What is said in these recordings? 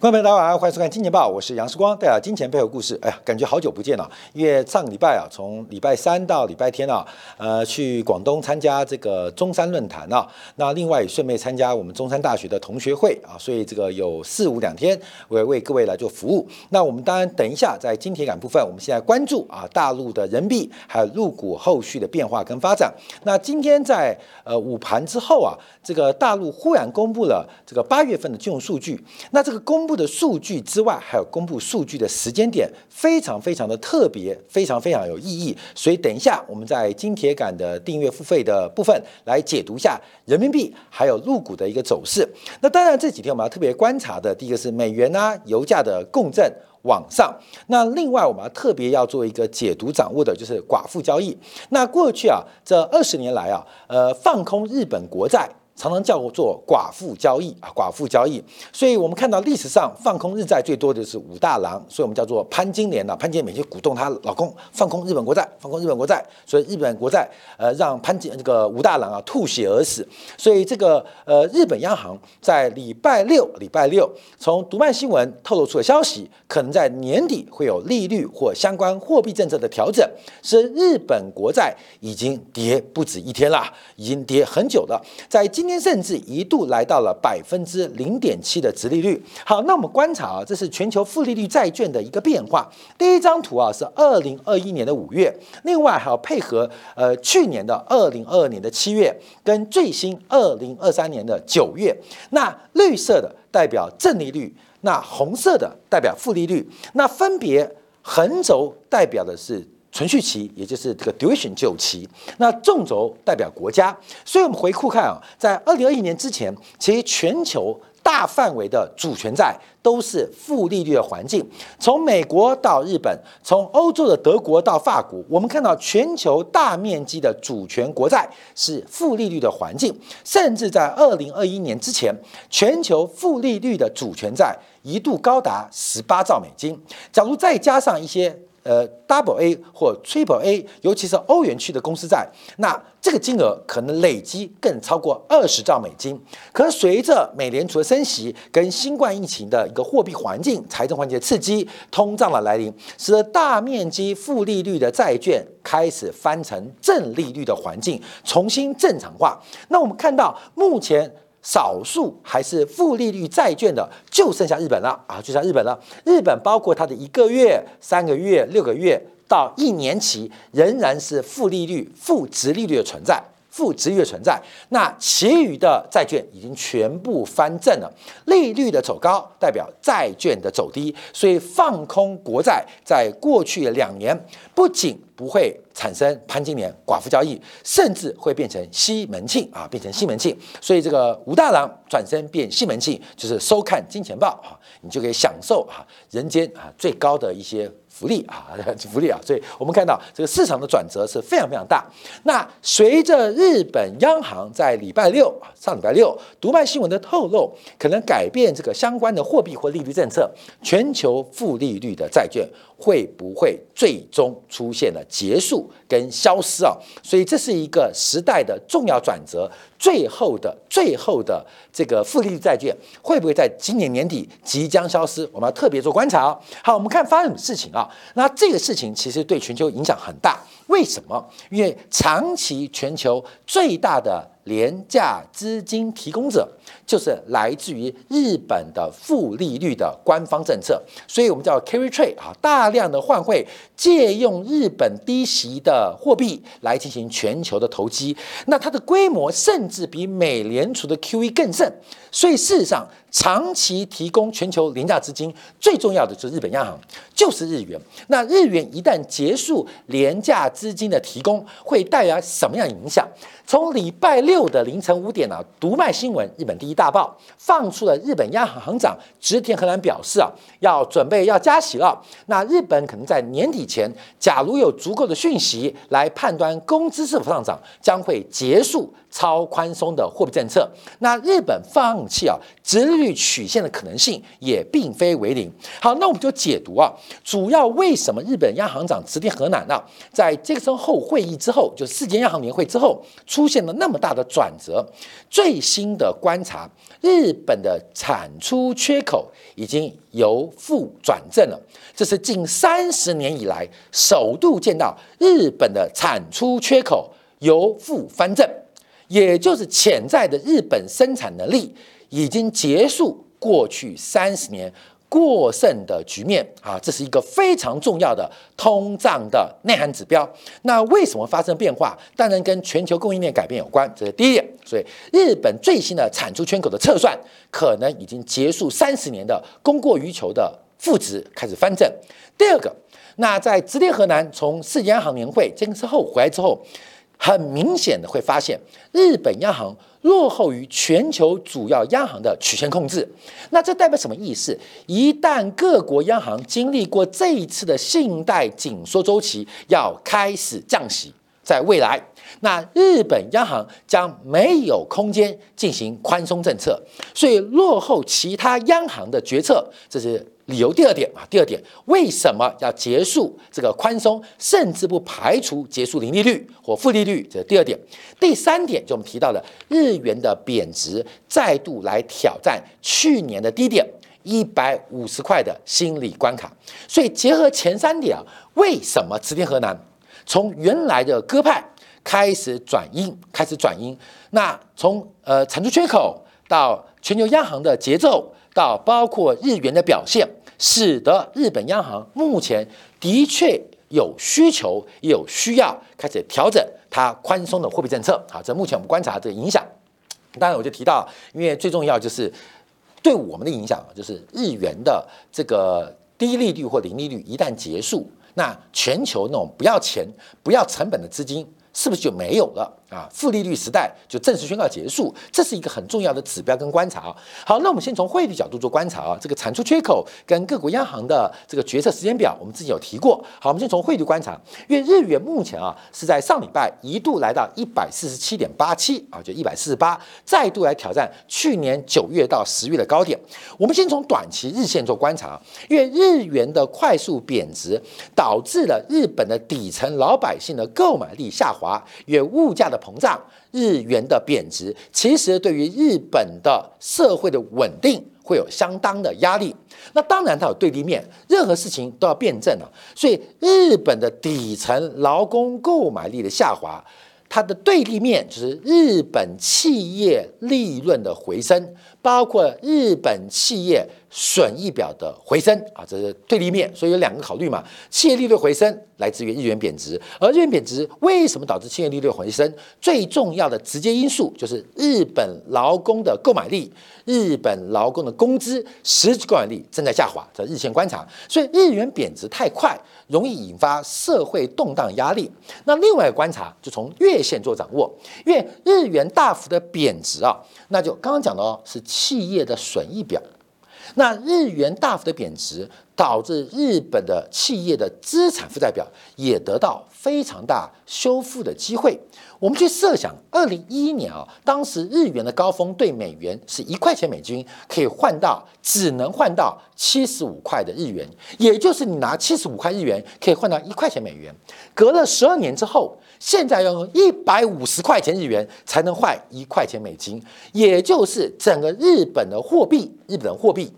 观众朋友大家好，欢迎收看《金钱报》，我是杨世光，带来金钱背后故事。哎呀，感觉好久不见了，因为上个礼拜啊，从礼拜三到礼拜天啊，呃，去广东参加这个中山论坛啊，那另外也顺便参加我们中山大学的同学会啊，所以这个有四五两天，我为各位来做服务。那我们当然等一下在金铁杆部分，我们现在关注啊大陆的人民币还有入股后续的变化跟发展。那今天在呃午盘之后啊，这个大陆忽然公布了这个八月份的金融数据，那这个公布的数据之外，还有公布数据的时间点，非常非常的特别，非常非常有意义。所以等一下，我们在金铁杆的订阅付费的部分来解读一下人民币还有入股的一个走势。那当然这几天我们要特别观察的，第一个是美元啊，油价的共振往上。那另外我们要特别要做一个解读掌握的，就是寡妇交易。那过去啊，这二十年来啊，呃，放空日本国债。常常叫做寡妇交易啊，寡妇交易。所以我们看到历史上放空日债最多的是武大郎，所以我们叫做潘金莲呐。潘金莲每天鼓动她老公放空日本国债，放空日本国债，所以日本国债呃让潘金这个武大郎啊吐血而死。所以这个呃日本央行在礼拜六礼拜六从读卖新闻透露出的消息，可能在年底会有利率或相关货币政策的调整，是日本国债已经跌不止一天了，已经跌很久了，在今。今天甚至一度来到了百分之零点七的值利率。好，那我们观察啊，这是全球负利率债券的一个变化。第一张图啊是二零二一年的五月，另外还要配合呃去年的二零二二年的七月，跟最新二零二三年的九月。那绿色的代表正利率，那红色的代表负利率。那分别横轴代表的是。存续期，也就是这个 duration 久期，那纵轴代表国家，所以我们回顾看啊，在二零二一年之前，其实全球大范围的主权债都是负利率的环境，从美国到日本，从欧洲的德国到法国，我们看到全球大面积的主权国债是负利率的环境，甚至在二零二一年之前，全球负利率的主权债一度高达十八兆美金，假如再加上一些。呃，Double A 或 Triple A，尤其是欧元区的公司债，那这个金额可能累积更超过二十兆美金。可随着美联储的升息跟新冠疫情的一个货币环境、财政环境的刺激，通胀的来临，使得大面积负利率的债券开始翻成正利率的环境，重新正常化。那我们看到目前。少数还是负利率债券的，就剩下日本了啊，就剩日本了。日本包括它的一个月、三个月、六个月到一年期，仍然是负利率、负值利率的存在。负值率存在，那其余的债券已经全部翻正了。利率的走高代表债券的走低，所以放空国债在过去两年不仅不会产生潘金莲寡妇交易，甚至会变成西门庆啊，变成西门庆。所以这个武大郎转身变西门庆，就是收看金钱豹啊，你就可以享受啊人间啊最高的一些。福利啊，福利啊，所以我们看到这个市场的转折是非常非常大。那随着日本央行在礼拜六啊上礼拜六读卖新闻的透露，可能改变这个相关的货币或利率政策，全球负利率的债券会不会最终出现了结束跟消失啊？所以这是一个时代的重要转折。最后的最后的这个负利率债券会不会在今年年底即将消失？我们要特别做观察哦。好，我们看发生什么事情啊？那这个事情其实对全球影响很大。为什么？因为长期全球最大的廉价资金提供者就是来自于日本的负利率的官方政策，所以我们叫 carry trade 啊，大量的换汇借用日本低息的货币来进行全球的投机，那它的规模甚至比美联储的 QE 更甚。所以事实上，长期提供全球廉价资金最重要的就是日本央行，就是日元。那日元一旦结束廉价资金的提供，会带来什么样的影响？从礼拜六的凌晨五点啊，读卖新闻日本第一大报放出了日本央行行长植田和男表示啊，要准备要加息了。那日本可能在年底前，假如有足够的讯息来判断工资是否上涨，将会结束超宽松的货币政策。那日本放弃啊，直率曲线的可能性也并非为零。好，那我们就解读啊，主要为什么日本央行长直田和男呢，在这个后会议之后，就世界央行年会之后，出现了那么大的转折？最新的观察，日本的产出缺口已经由负转正了，这是近三十年以来首度见到日本的产出缺口由负翻正。也就是潜在的日本生产能力已经结束过去三十年过剩的局面啊，这是一个非常重要的通胀的内涵指标。那为什么发生变化？当然跟全球供应链改变有关，这是第一点。所以日本最新的产出缺口的测算，可能已经结束三十年的供过于求的负值开始翻正。第二个，那在直田河南从世界央行年会这个之后回来之后。很明显的会发现，日本央行落后于全球主要央行的曲线控制。那这代表什么意思？一旦各国央行经历过这一次的信贷紧缩周期，要开始降息，在未来，那日本央行将没有空间进行宽松政策，所以落后其他央行的决策，这是。理由第二点啊，第二点为什么要结束这个宽松，甚至不排除结束零利率或负利率？这是第二点。第三点就我们提到的日元的贬值再度来挑战去年的低点一百五十块的心理关卡。所以结合前三点啊，为什么池田河南从原来的鸽派开始转阴，开始转阴？那从呃产出缺口到全球央行的节奏，到包括日元的表现。使得日本央行目前的确有需求，也有需要开始调整它宽松的货币政策。好，这目前我们观察这个影响。当然，我就提到，因为最重要就是对我们的影响，就是日元的这个低利率或零利率一旦结束，那全球那种不要钱、不要成本的资金。是不是就没有了啊？负利率时代就正式宣告结束，这是一个很重要的指标跟观察啊。好，那我们先从汇率角度做观察啊。这个产出缺口跟各国央行的这个决策时间表，我们之前有提过。好，我们先从汇率观察，因为日元目前啊是在上礼拜一度来到一百四十七点八七啊，就一百四十八，再度来挑战去年九月到十月的高点。我们先从短期日线做观察，因为日元的快速贬值导致了日本的底层老百姓的购买力下滑。也物价的膨胀，日元的贬值，其实对于日本的社会的稳定会有相当的压力。那当然它有对立面，任何事情都要辩证啊。所以日本的底层劳工购买力的下滑，它的对立面就是日本企业利润的回升，包括日本企业。损益表的回升啊，这是对立面，所以有两个考虑嘛。企业利率回升来自于日元贬值，而日元贬值为什么导致企业利率回升？最重要的直接因素就是日本劳工的购买力，日本劳工的工资实际购买力正在下滑，在日线观察，所以日元贬值太快，容易引发社会动荡压力。那另外一个观察就从月线做掌握，因为日元大幅的贬值啊，那就刚刚讲的哦，是企业的损益表。那日元大幅的贬值，导致日本的企业的资产负债表也得到非常大修复的机会。我们去设想，二零一一年啊，当时日元的高峰对美元是一块钱美金可以换到只能换到七十五块的日元，也就是你拿七十五块日元可以换到一块钱美元。隔了十二年之后，现在要用一百五十块钱日元才能换一块钱美金，也就是整个日本的货币，日本的货币。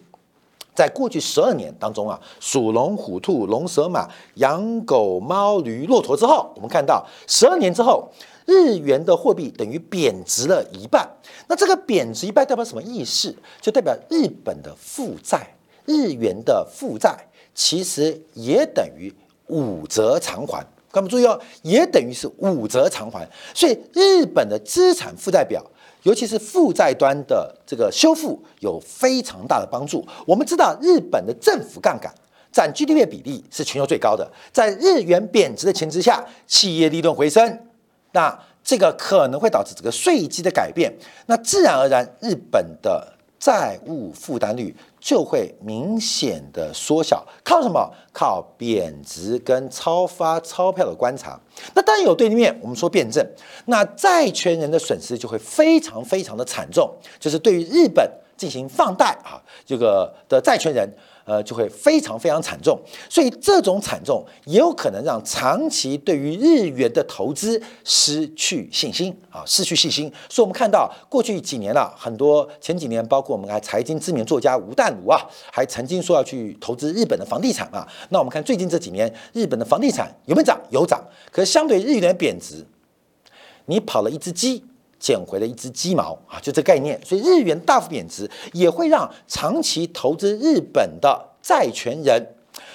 在过去十二年当中啊，属龙、虎、兔、龙、蛇、马、羊、狗、猫、驴、骆驼之后，我们看到十二年之后，日元的货币等于贬值了一半。那这个贬值一半代表什么意思？就代表日本的负债，日元的负债其实也等于五折偿还。各位注意哦，也等于是五折偿还。所以日本的资产负债表。尤其是负债端的这个修复有非常大的帮助。我们知道，日本的政府杠杆占 GDP 比例是全球最高的。在日元贬值的前提下，企业利润回升，那这个可能会导致这个税基的改变，那自然而然，日本的债务负担率。就会明显的缩小，靠什么？靠贬值跟超发钞票的观察。那当然有对立面，我们说辩证，那债权人的损失就会非常非常的惨重。就是对于日本进行放贷啊，这个的债权人。呃，就会非常非常惨重，所以这种惨重也有可能让长期对于日元的投资失去信心啊，失去信心。所以，我们看到过去几年了，很多前几年，包括我们还财经知名作家吴淡如啊，还曾经说要去投资日本的房地产啊。那我们看最近这几年，日本的房地产有没有涨？有涨，可是相对日元贬值，你跑了一只鸡。捡回了一只鸡毛啊，就这概念，所以日元大幅贬值也会让长期投资日本的债权人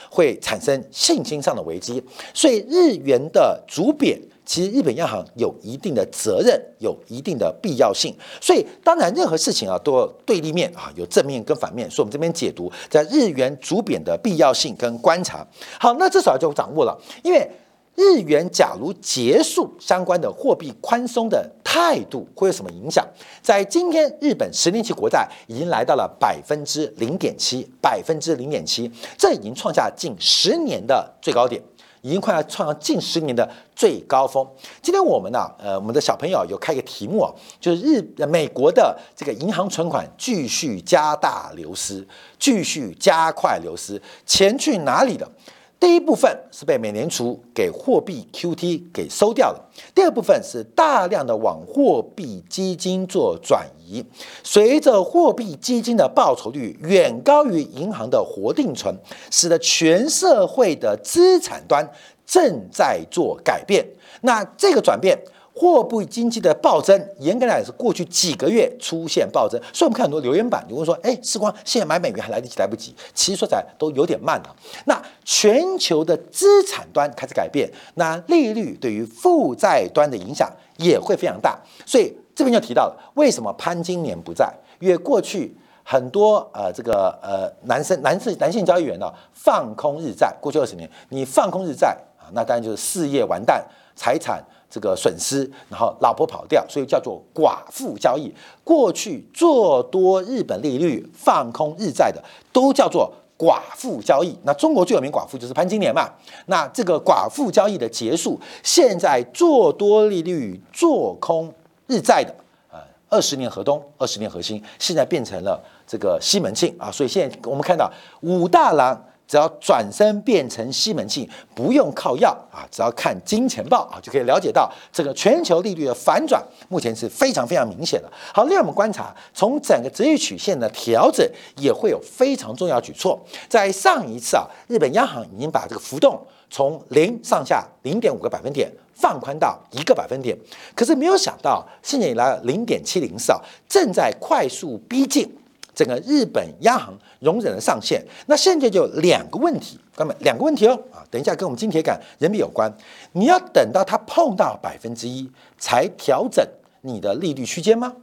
会产生信心上的危机。所以日元的逐贬，其实日本央行有一定的责任，有一定的必要性。所以当然任何事情啊都有对立面啊，有正面跟反面。所以我们这边解读在日元逐贬的必要性跟观察。好，那至少就掌握了，因为。日元假如结束相关的货币宽松的态度，会有什么影响？在今天，日本十年期国债已经来到了百分之零点七，百分之零点七，这已经创下近十年的最高点，已经快要创下近十年的最高峰。今天我们呢，呃，我们的小朋友有开一个题目啊，就是日美国的这个银行存款继续加大流失，继续加快流失，钱去哪里了？第一部分是被美联储给货币 QT 给收掉了，第二部分是大量的往货币基金做转移。随着货币基金的报酬率远高于银行的活定存，使得全社会的资产端正在做改变。那这个转变。货币经济的暴增，严格来讲是过去几个月出现暴增，所以我们看很多留言板，有人说：“哎，时光现在买美元还来得及来不及？”其实说起来都有点慢了。那全球的资产端开始改变，那利率对于负债端的影响也会非常大。所以这边就提到了为什么潘金莲不在？因为过去很多呃这个呃男生男士男性交易员呢放空日债，过去二十年你放空日债啊，那当然就是事业完蛋，财产。这个损失，然后老婆跑掉，所以叫做寡妇交易。过去做多日本利率、放空日债的，都叫做寡妇交易。那中国最有名寡妇就是潘金莲嘛。那这个寡妇交易的结束，现在做多利率、做空日债的，呃，二十年河东，二十年河西，现在变成了这个西门庆啊。所以现在我们看到武大郎。只要转身变成西门庆，不用靠药啊，只要看金钱豹啊，就可以了解到这个全球利率的反转，目前是非常非常明显的。好，另外我们观察，从整个职业曲线的调整，也会有非常重要举措。在上一次啊，日本央行已经把这个浮动从零上下零点五个百分点放宽到一个百分点，可是没有想到，现在以来零点七零四啊，正在快速逼近。整个日本央行容忍的上限，那现在就两个问题，哥们，两个问题哦啊，等一下跟我们金铁杆人民币有关，你要等到它碰到百分之一才调整你的利率区间吗？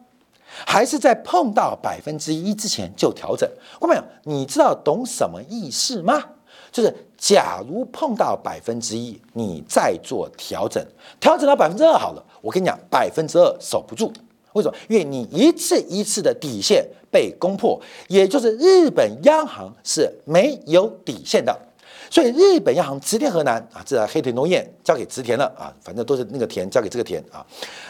还是在碰到百分之一之前就调整？哥们，你知道懂什么意思吗？就是假如碰到百分之一，你再做调整，调整到百分之二好了，我跟你讲，百分之二守不住。为什么？因为你一次一次的底线被攻破，也就是日本央行是没有底线的。所以日本央行直田河南啊，这黑田农彦交给直田了啊，反正都是那个田交给这个田啊。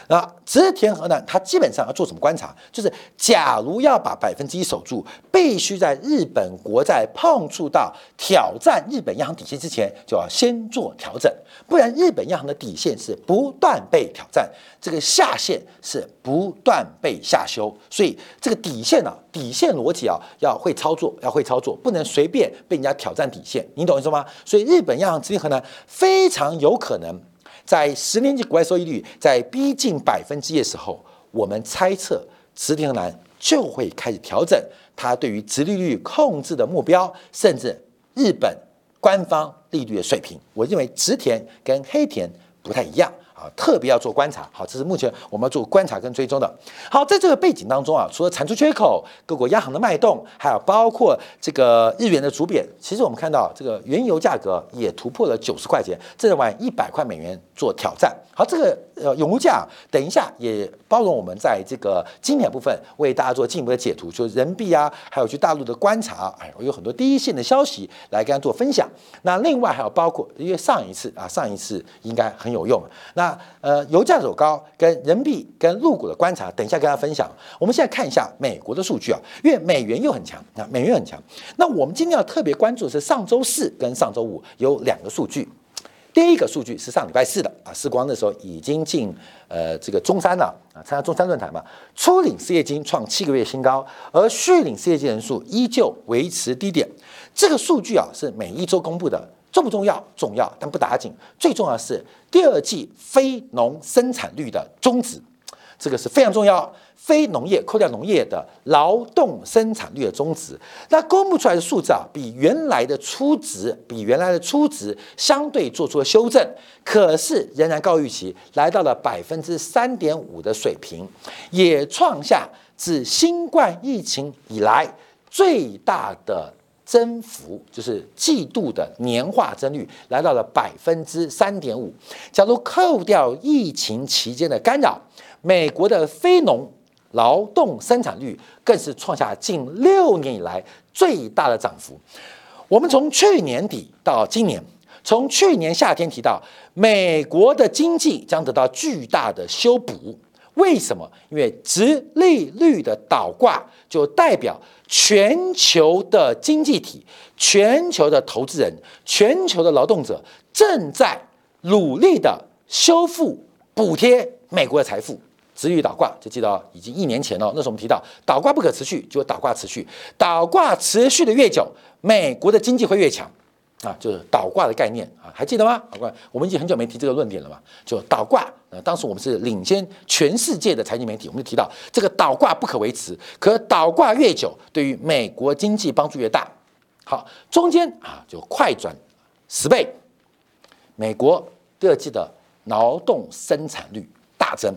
那直田河南他基本上要做什么观察？就是假如要把百分之一守住，必须在日本国债碰触到挑战日本央行底线之前，就要先做调整，不然日本央行的底线是不断被挑战，这个下限是不断被下修。所以这个底线呢，底线逻辑啊，要会操作，要会操作，不能随便被人家挑战底线。你懂意思吗？所以日本央行直田河南非常有可能在十年期国债收益率在逼近百分之一的时候，我们猜测直田河南就会开始调整它对于直利率控制的目标，甚至日本官方利率的水平。我认为直田跟黑田不太一样。啊，特别要做观察，好，这是目前我们要做观察跟追踪的。好，在这个背景当中啊，除了产出缺口、各国央行的脉动，还有包括这个日元的逐贬，其实我们看到这个原油价格也突破了九十块钱，正在往一百块美元做挑战。好，这个呃永物价，等一下也包容我们在这个经典部分为大家做进一步的解读，就是人民币啊，还有去大陆的观察，哎，我有很多第一线的消息来跟大家做分享。那另外还有包括，因为上一次啊，上一次应该很有用，那。呃，油价走高跟人民币跟陆股的观察，等一下跟大家分享。我们现在看一下美国的数据啊，因为美元又很强啊，美元很强。那我们今天要特别关注的是上周四跟上周五有两个数据。第一个数据是上礼拜四的啊，时光那时候已经进呃这个中山了啊，参加中山论坛嘛，初领失业金创七个月新高，而续领失业金人数依旧维持低点。这个数据啊是每一周公布的，重不重要？重要，但不打紧。最重要的是第二季非农生产率的终止，这个是非常重要。非农业扣掉农业的劳动生产率的中值，那公布出来的数字啊，比原来的初值，比原来的初值相对做出了修正，可是仍然高预期，来到了百分之三点五的水平，也创下自新冠疫情以来最大的增幅，就是季度的年化增率来到了百分之三点五。假如扣掉疫情期间的干扰，美国的非农劳动生产率更是创下近六年以来最大的涨幅。我们从去年底到今年，从去年夏天提到美国的经济将得到巨大的修补。为什么？因为直利率的倒挂就代表全球的经济体、全球的投资人、全球的劳动者正在努力的修复、补贴美国的财富。低利率倒挂，就记得已经一年前了。那时候我们提到倒挂不可持续，就倒挂持续。倒挂持续的越久，美国的经济会越强啊，就是倒挂的概念啊，还记得吗？倒挂，我们已经很久没提这个论点了嘛。就倒挂，啊，当时我们是领先全世界的财经媒体，我们就提到这个倒挂不可维持，可倒挂越久，对于美国经济帮助越大。好，中间啊就快转十倍，美国第二季的劳动生产率大增。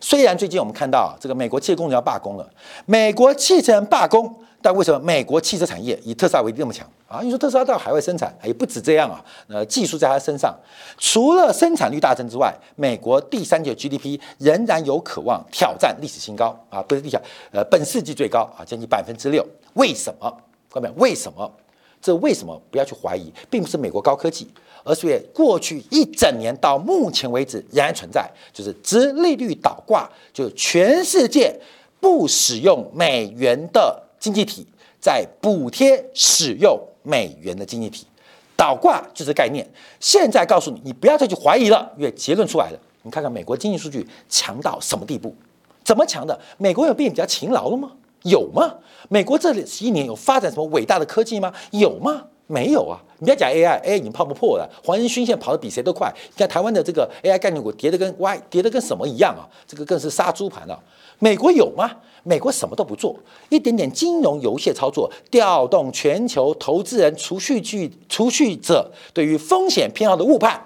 虽然最近我们看到这个美国汽车工人要罢工了，美国汽车人罢工，但为什么美国汽车产业以特斯拉为例那么强啊？你说特斯拉到海外生产，也不止这样啊，呃，技术在它身上。除了生产率大增之外，美国第三季 GDP 仍然有渴望挑战历史新高啊，不是历史，呃，本世纪最高啊，将近百分之六。为什么？各位，为什么？这为什么？不要去怀疑，并不是美国高科技。而是过去一整年到目前为止仍然存在，就是直利率倒挂，就全世界不使用美元的经济体在补贴使用美元的经济体，倒挂就是概念。现在告诉你，你不要再去怀疑了，因为结论出来了。你看看美国经济数据强到什么地步？怎么强的？美国有变比较勤劳了吗？有吗？美国这十一年有发展什么伟大的科技吗？有吗？没有啊！你不要讲 AI，AI 已经泡不破了。黄仁勋现在跑得比谁都快。你看台湾的这个 AI 概念股跌得跟 Y 跌得跟什么一样啊？这个更是杀猪盘了。美国有吗？美国什么都不做，一点点金融游戏操作，调动全球投资人、储蓄据、储蓄者对于风险偏好的误判，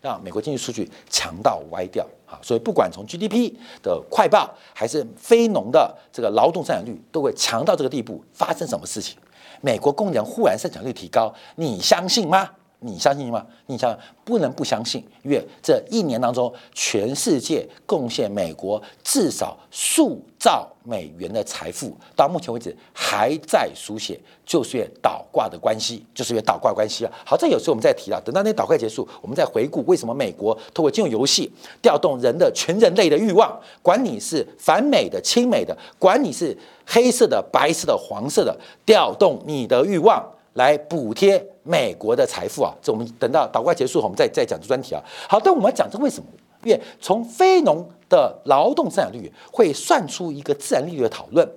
让美国经济数据强到歪掉啊！所以不管从 GDP 的快报，还是非农的这个劳动生产率，都会强到这个地步。发生什么事情？美国工人忽然生产率提高，你相信吗？你相信吗？你想不能不相信，因为这一年当中，全世界贡献美国至少数兆美元的财富，到目前为止还在书写，就是因为倒挂的关系，就是因为倒挂关系啊。好，这有时候我们再提到，等到那倒挂结束，我们再回顾为什么美国通过金融游戏调动人的全人类的欲望，管你是反美的、亲美的，管你是黑色的、白色的、黄色的，调动你的欲望。来补贴美国的财富啊！这我们等到倒挂结束，我们再再讲这专题啊。好，但我们要讲这为什么？因为从非农的劳动生产率会算出一个自然利率的讨论。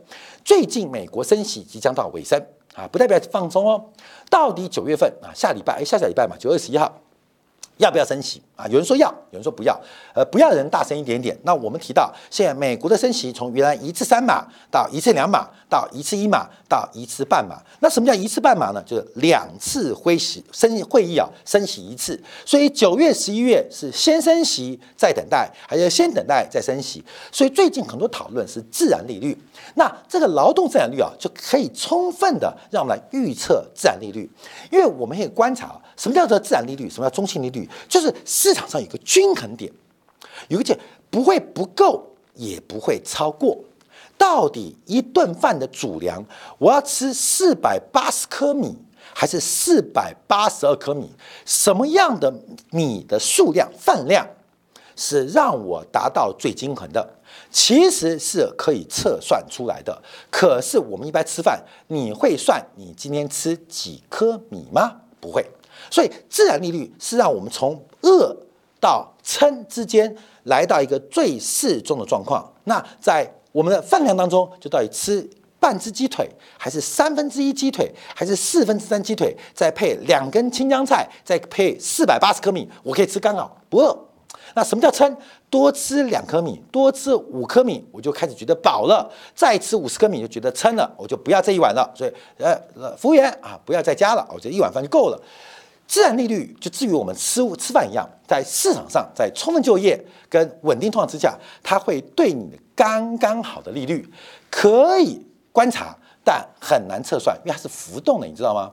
最近美国升息即将到尾声啊，不代表放松哦。到底九月份啊，下礼拜哎，下下礼拜嘛，九月十一号。要不要升息啊？有人说要，有人说不要。呃，不要的人大声一点点。那我们提到，现在美国的升息从原来一次三码到一次两码，到一次一码，到一次半码。那什么叫一次半码呢？就是两次会息升会议啊，升息一次。所以九月、十一月是先升息再等待，还是先等待再升息？所以最近很多讨论是自然利率。那这个劳动自然率啊，就可以充分的让我们来预测自然利率，因为我们可以观察什么叫做自然利率，什么叫中性利率，就是市场上有个均衡点，有个点不会不够，也不会超过。到底一顿饭的主粮，我要吃四百八十颗米，还是四百八十二颗米？什么样的米的数量、饭量是让我达到最均衡的，其实是可以测算出来的。可是我们一般吃饭，你会算你今天吃几颗米吗？不会。所以自然利率是让我们从饿到撑之间来到一个最适中的状况。那在我们的饭量当中，就到底吃。半只鸡腿，还是三分之一鸡腿，还是四分之三鸡腿，再配两根青江菜，再配四百八十克米，我可以吃刚好不饿。那什么叫撑？多吃两颗米，多吃五颗米，我就开始觉得饱了；再吃五十颗米就觉得撑了，我就不要这一碗了。所以，呃，服务员啊，不要再加了，我觉得一碗饭就够了。自然利率就至于我们吃吃饭一样，在市场上，在充分就业跟稳定通胀之下，它会对你的刚刚好的利率可以。观察，但很难测算，因为它是浮动的，你知道吗？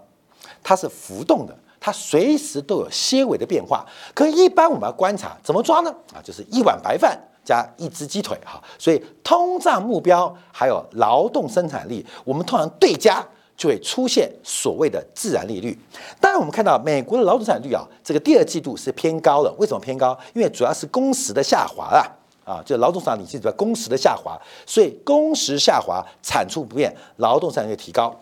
它是浮动的，它随时都有些微的变化。可一般我们要观察，怎么抓呢？啊，就是一碗白饭加一只鸡腿，哈。所以通胀目标还有劳动生产力，我们通常对加就会出现所谓的自然利率。当然，我们看到美国的劳动生产率啊，这个第二季度是偏高的。为什么偏高？因为主要是工时的下滑啊。啊，就劳动生产记住工时的下滑，所以工时下滑，产出不变，劳动生产率提高。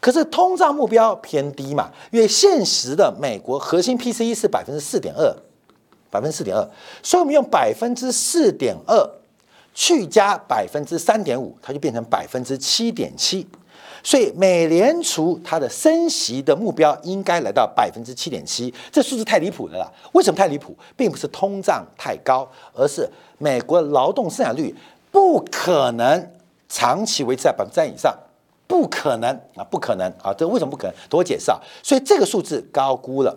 可是通胀目标偏低嘛，因为现实的美国核心 PCE 是百分之四点二，百分之四点二，所以我们用百分之四点二去加百分之三点五，它就变成百分之七点七。所以美联储它的升息的目标应该来到百分之七点七，这数字太离谱了啦！为什么太离谱？并不是通胀太高，而是美国劳动生产率不可能长期维持在百分之三以上，不可能啊，不可能啊！这为什么不可能？等我解释啊！所以这个数字高估了，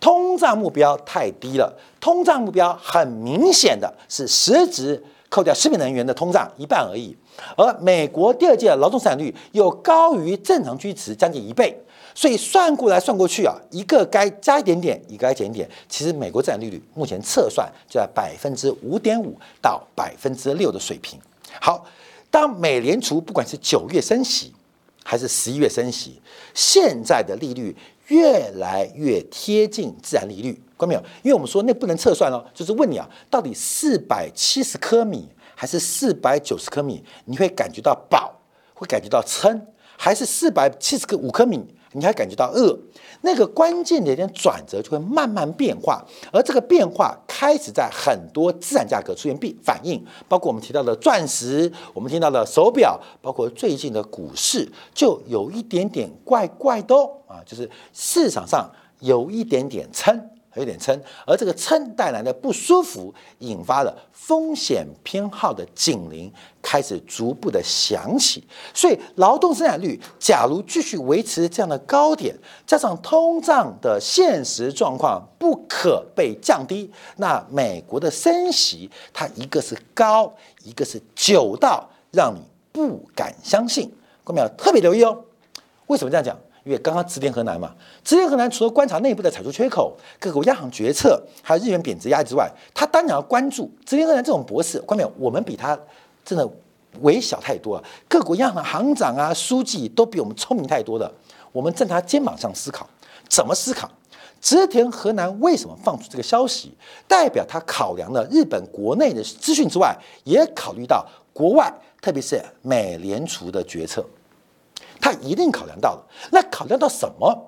通胀目标太低了，通胀目标很明显的是实质。扣掉食品能源的通胀一半而已，而美国第二届劳动生产率又高于正常居值将近一倍，所以算过来算过去啊，一个该加一点点，一个该减一点。其实美国自然利率目前测算就在百分之五点五到百分之六的水平。好，当美联储不管是九月升息还是十一月升息，现在的利率越来越贴近自然利率。看到没有？因为我们说那不能测算哦，就是问你啊，到底四百七十颗米还是四百九十颗米，你会感觉到饱，会感觉到撑，还是四百七十个五颗米，你还感觉到饿？那个关键的一点转折就会慢慢变化，而这个变化开始在很多自然价格出现变反应，包括我们提到的钻石，我们听到的手表，包括最近的股市，就有一点点怪怪的哦啊，就是市场上有一点点撑。有点撑，而这个撑带来的不舒服，引发了风险偏好的警铃开始逐步的响起。所以，劳动生产率假如继续维持这样的高点，加上通胀的现实状况不可被降低，那美国的升息，它一个是高，一个是久到让你不敢相信。各位要特别留意哦。为什么这样讲？因为刚刚直连河南嘛，直连河南除了观察内部的产出缺口、各国央行决策，还有日元贬值压力之外，他当然要关注直连河南这种博士。关没有？我们比他真的微小太多了。各国央行行长啊、书记都比我们聪明太多了。我们站他肩膀上思考，怎么思考？直田河南为什么放出这个消息？代表他考量了日本国内的资讯之外，也考虑到国外，特别是美联储的决策。他一定考量到了，那考量到什么？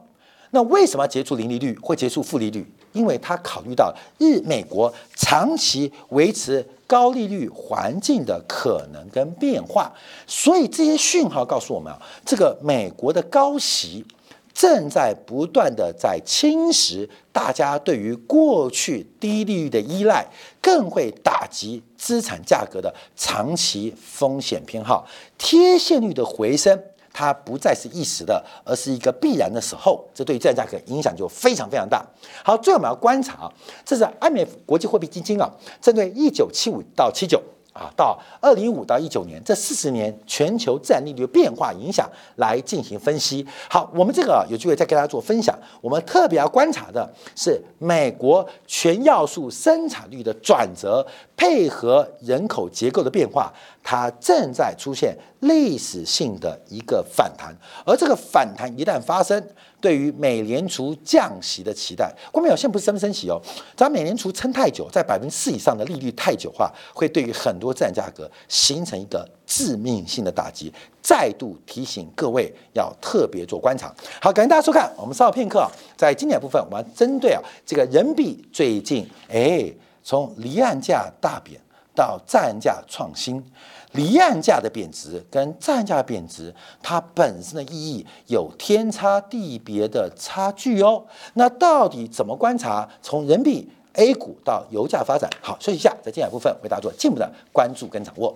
那为什么要结束零利率会结束负利率？因为他考虑到日美国长期维持高利率环境的可能跟变化，所以这些讯号告诉我们啊，这个美国的高息正在不断的在侵蚀大家对于过去低利率的依赖，更会打击资产价格的长期风险偏好，贴现率的回升。它不再是一时的，而是一个必然的时候，这对于资产价格影响就非常非常大。好，最后我们要观察啊，这是 IMF 国际货币基金啊，针对一九七五到七九啊，到二零一五到一九年这四十年全球自然利率变化影响来进行分析。好，我们这个有机会再跟大家做分享。我们特别要观察的是美国全要素生产率的转折。配合人口结构的变化，它正在出现历史性的一个反弹。而这个反弹一旦发生，对于美联储降息的期待，关键现在不是升不升息哦，只要美联储撑太久，在百分之四以上的利率太久话，会对于很多资产价格形成一个致命性的打击。再度提醒各位要特别做观察。好，感谢大家收看，我们稍后片刻啊，在经典部分，我们针对啊这个人民币最近哎。从离岸价大贬到在岸价创新，离岸价的贬值跟在岸价贬值，它本身的意义有天差地别的差距哦。那到底怎么观察？从人民币、A 股到油价发展？好，休息一下，在接下来部分为大家做进一步的关注跟掌握。